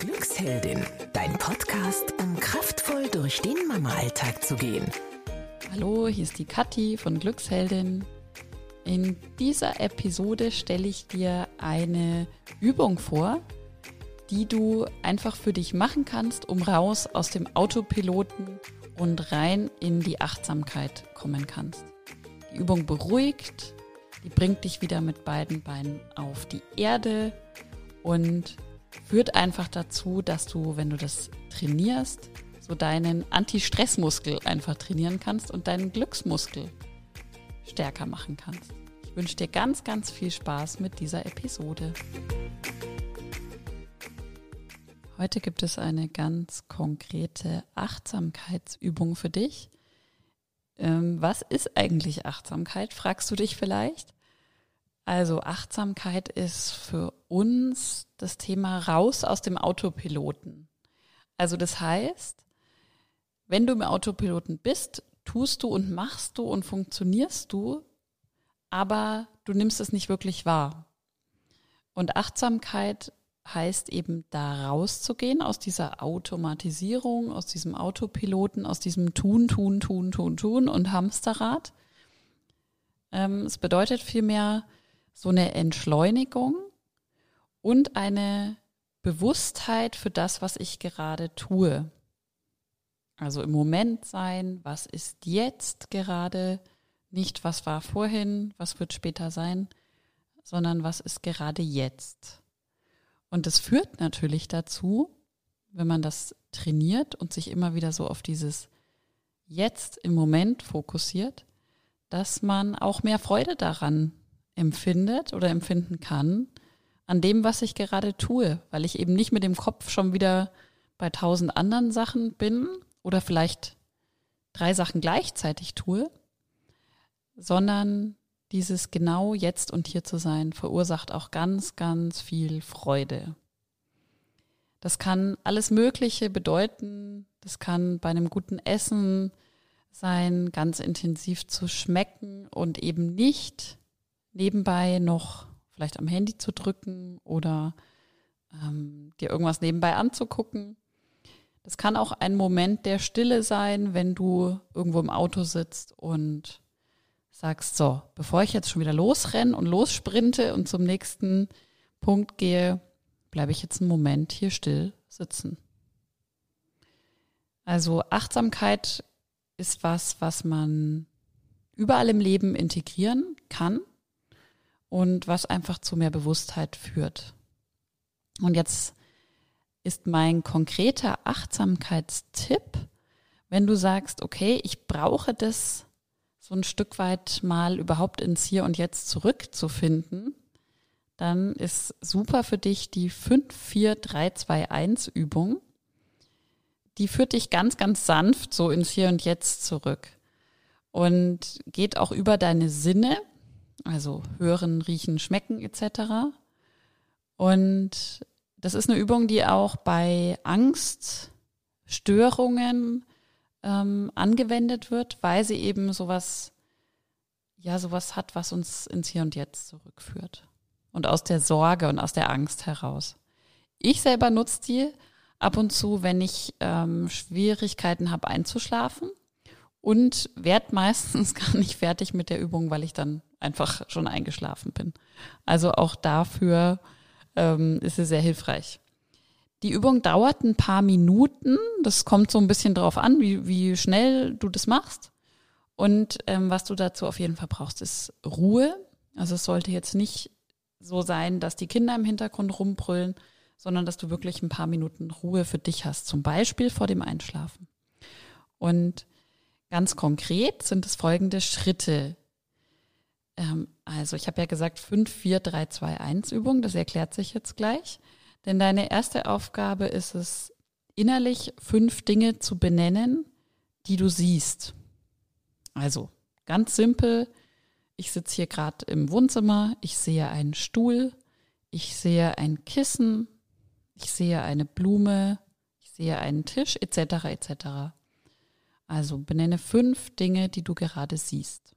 Glücksheldin, dein Podcast, um kraftvoll durch den Mama-Alltag zu gehen. Hallo, hier ist die Kathi von Glücksheldin. In dieser Episode stelle ich dir eine Übung vor, die du einfach für dich machen kannst, um raus aus dem Autopiloten und rein in die Achtsamkeit kommen kannst. Die Übung beruhigt, die bringt dich wieder mit beiden Beinen auf die Erde und führt einfach dazu, dass du, wenn du das trainierst, so deinen Anti-Stress-Muskel einfach trainieren kannst und deinen Glücksmuskel stärker machen kannst. Ich wünsche dir ganz, ganz viel Spaß mit dieser Episode. Heute gibt es eine ganz konkrete Achtsamkeitsübung für dich. Ähm, was ist eigentlich Achtsamkeit, fragst du dich vielleicht? Also Achtsamkeit ist für uns das Thema raus aus dem Autopiloten. Also das heißt, wenn du im Autopiloten bist, tust du und machst du und funktionierst du, aber du nimmst es nicht wirklich wahr. Und Achtsamkeit heißt eben da rauszugehen aus dieser Automatisierung, aus diesem Autopiloten, aus diesem Tun, Tun, Tun, Tun, Tun und Hamsterrad. Ähm, es bedeutet vielmehr, so eine Entschleunigung und eine Bewusstheit für das, was ich gerade tue. Also im Moment sein, was ist jetzt gerade, nicht was war vorhin, was wird später sein, sondern was ist gerade jetzt. Und das führt natürlich dazu, wenn man das trainiert und sich immer wieder so auf dieses Jetzt im Moment fokussiert, dass man auch mehr Freude daran empfindet oder empfinden kann an dem, was ich gerade tue, weil ich eben nicht mit dem Kopf schon wieder bei tausend anderen Sachen bin oder vielleicht drei Sachen gleichzeitig tue, sondern dieses genau jetzt und hier zu sein verursacht auch ganz, ganz viel Freude. Das kann alles Mögliche bedeuten. Das kann bei einem guten Essen sein, ganz intensiv zu schmecken und eben nicht nebenbei noch vielleicht am Handy zu drücken oder ähm, dir irgendwas nebenbei anzugucken. Das kann auch ein Moment der Stille sein, wenn du irgendwo im Auto sitzt und sagst, so, bevor ich jetzt schon wieder losrenne und lossprinte und zum nächsten Punkt gehe, bleibe ich jetzt einen Moment hier still sitzen. Also Achtsamkeit ist was, was man überall im Leben integrieren kann und was einfach zu mehr Bewusstheit führt. Und jetzt ist mein konkreter Achtsamkeitstipp, wenn du sagst, okay, ich brauche das so ein Stück weit mal überhaupt ins Hier und Jetzt zurückzufinden, dann ist super für dich die 54321 Übung. Die führt dich ganz, ganz sanft so ins Hier und Jetzt zurück und geht auch über deine Sinne also hören, riechen, schmecken etc. Und das ist eine Übung, die auch bei Angststörungen ähm, angewendet wird, weil sie eben sowas, ja, sowas hat, was uns ins Hier und Jetzt zurückführt. Und aus der Sorge und aus der Angst heraus. Ich selber nutze die ab und zu, wenn ich ähm, Schwierigkeiten habe einzuschlafen und werde meistens gar nicht fertig mit der Übung, weil ich dann einfach schon eingeschlafen bin. Also auch dafür ähm, ist sie sehr hilfreich. Die Übung dauert ein paar Minuten. Das kommt so ein bisschen drauf an, wie, wie schnell du das machst. Und ähm, was du dazu auf jeden Fall brauchst, ist Ruhe. Also es sollte jetzt nicht so sein, dass die Kinder im Hintergrund rumbrüllen, sondern dass du wirklich ein paar Minuten Ruhe für dich hast, zum Beispiel vor dem Einschlafen. Und ganz konkret sind es folgende Schritte, ähm, also ich habe ja gesagt 5, 4, 3, 2, 1 Übung, das erklärt sich jetzt gleich. Denn deine erste Aufgabe ist es, innerlich fünf Dinge zu benennen, die du siehst. Also ganz simpel, ich sitze hier gerade im Wohnzimmer, ich sehe einen Stuhl, ich sehe ein Kissen, ich sehe eine Blume, ich sehe einen Tisch etc. etc. Also benenne fünf Dinge, die du gerade siehst.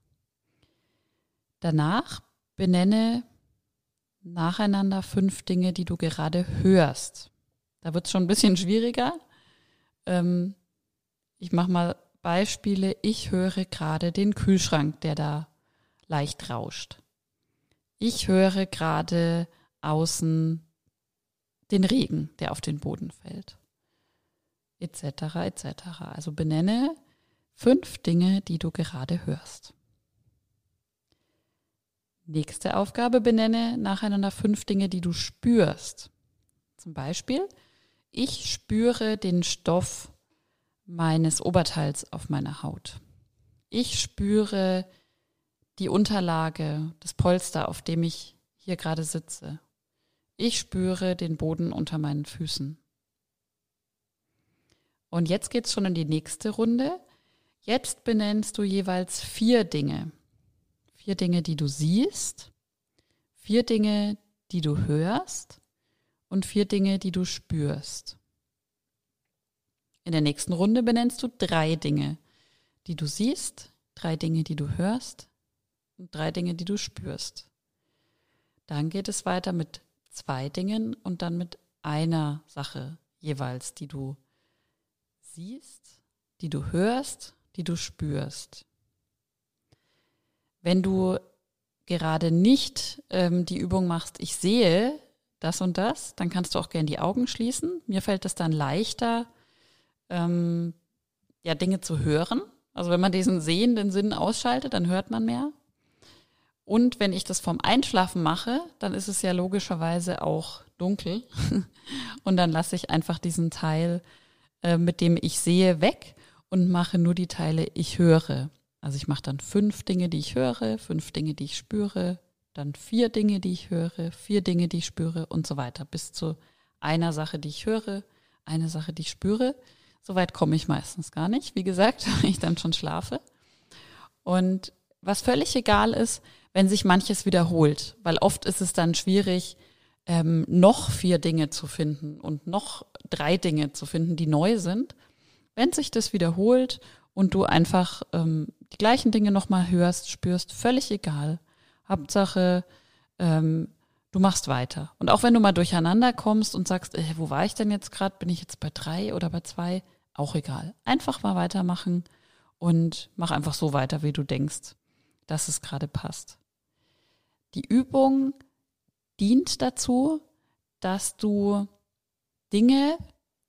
Danach benenne nacheinander fünf Dinge, die du gerade hörst. Da wird es schon ein bisschen schwieriger. Ähm, ich mache mal Beispiele. Ich höre gerade den Kühlschrank, der da leicht rauscht. Ich höre gerade außen den Regen, der auf den Boden fällt. Etc. etc. Also benenne fünf Dinge, die du gerade hörst. Nächste Aufgabe benenne nacheinander fünf Dinge, die du spürst. Zum Beispiel, ich spüre den Stoff meines Oberteils auf meiner Haut. Ich spüre die Unterlage, das Polster, auf dem ich hier gerade sitze. Ich spüre den Boden unter meinen Füßen. Und jetzt geht's schon in die nächste Runde. Jetzt benennst du jeweils vier Dinge, Vier Dinge, die du siehst, vier Dinge, die du hörst und vier Dinge, die du spürst. In der nächsten Runde benennst du drei Dinge, die du siehst, drei Dinge, die du hörst und drei Dinge, die du spürst. Dann geht es weiter mit zwei Dingen und dann mit einer Sache jeweils, die du siehst, die du hörst, die du spürst. Wenn du gerade nicht ähm, die Übung machst, ich sehe das und das, dann kannst du auch gerne die Augen schließen. Mir fällt es dann leichter, ähm, ja, Dinge zu hören. Also wenn man diesen sehenden Sinn ausschaltet, dann hört man mehr. Und wenn ich das vom Einschlafen mache, dann ist es ja logischerweise auch dunkel. und dann lasse ich einfach diesen Teil, äh, mit dem ich sehe, weg und mache nur die Teile, ich höre. Also ich mache dann fünf Dinge, die ich höre, fünf Dinge, die ich spüre, dann vier Dinge, die ich höre, vier Dinge, die ich spüre und so weiter, bis zu einer Sache, die ich höre, eine Sache, die ich spüre. Soweit komme ich meistens gar nicht, wie gesagt, wenn ich dann schon schlafe. Und was völlig egal ist, wenn sich manches wiederholt, weil oft ist es dann schwierig, ähm, noch vier Dinge zu finden und noch drei Dinge zu finden, die neu sind. Wenn sich das wiederholt und du einfach ähm, die gleichen Dinge nochmal hörst, spürst, völlig egal. Hauptsache, ähm, du machst weiter. Und auch wenn du mal durcheinander kommst und sagst, äh, wo war ich denn jetzt gerade? Bin ich jetzt bei drei oder bei zwei? Auch egal. Einfach mal weitermachen und mach einfach so weiter, wie du denkst, dass es gerade passt. Die Übung dient dazu, dass du Dinge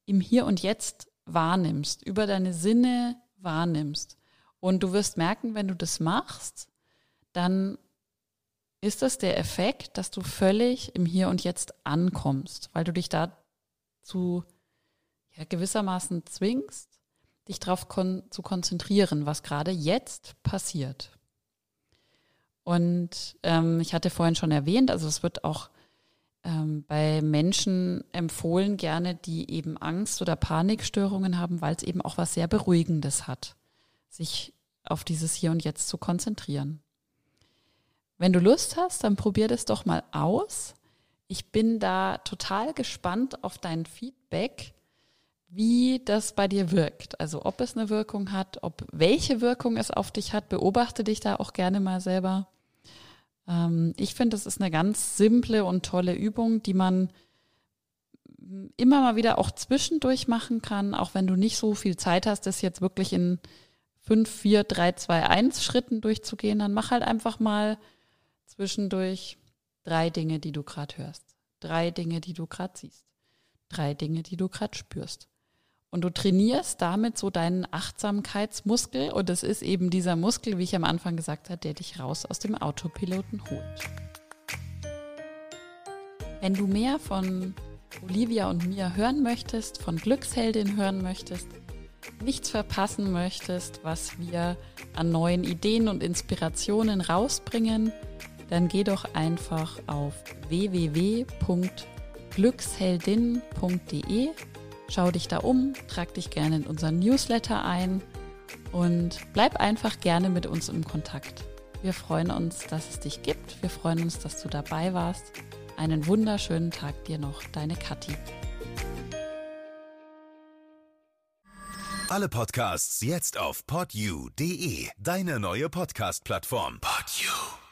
im Hier und Jetzt wahrnimmst, über deine Sinne wahrnimmst. Und du wirst merken, wenn du das machst, dann ist das der Effekt, dass du völlig im Hier und Jetzt ankommst, weil du dich dazu ja, gewissermaßen zwingst, dich darauf kon zu konzentrieren, was gerade jetzt passiert. Und ähm, ich hatte vorhin schon erwähnt, also es wird auch ähm, bei Menschen empfohlen, gerne, die eben Angst oder Panikstörungen haben, weil es eben auch was sehr Beruhigendes hat, sich auf dieses Hier und Jetzt zu konzentrieren. Wenn du Lust hast, dann probier das doch mal aus. Ich bin da total gespannt auf dein Feedback, wie das bei dir wirkt. Also ob es eine Wirkung hat, ob welche Wirkung es auf dich hat. Beobachte dich da auch gerne mal selber. Ähm, ich finde, es ist eine ganz simple und tolle Übung, die man immer mal wieder auch zwischendurch machen kann, auch wenn du nicht so viel Zeit hast, das jetzt wirklich in 5, 4, 3, 2, 1 Schritten durchzugehen, dann mach halt einfach mal zwischendurch drei Dinge, die du gerade hörst, drei Dinge, die du gerade siehst, drei Dinge, die du gerade spürst. Und du trainierst damit so deinen Achtsamkeitsmuskel und es ist eben dieser Muskel, wie ich am Anfang gesagt habe, der dich raus aus dem Autopiloten holt. Wenn du mehr von Olivia und mir hören möchtest, von Glücksheldin hören möchtest, nichts verpassen möchtest, was wir an neuen Ideen und Inspirationen rausbringen, dann geh doch einfach auf www.glücksheldin.de, schau dich da um, trag dich gerne in unseren Newsletter ein und bleib einfach gerne mit uns im Kontakt. Wir freuen uns, dass es dich gibt. Wir freuen uns, dass du dabei warst. Einen wunderschönen Tag dir noch, deine Kathi. Alle Podcasts jetzt auf podyou.de, deine neue Podcast-Plattform. Podyou.